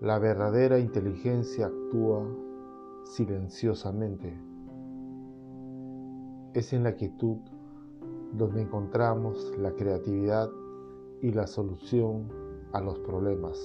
La verdadera inteligencia actúa silenciosamente. Es en la quietud donde encontramos la creatividad y la solución a los problemas.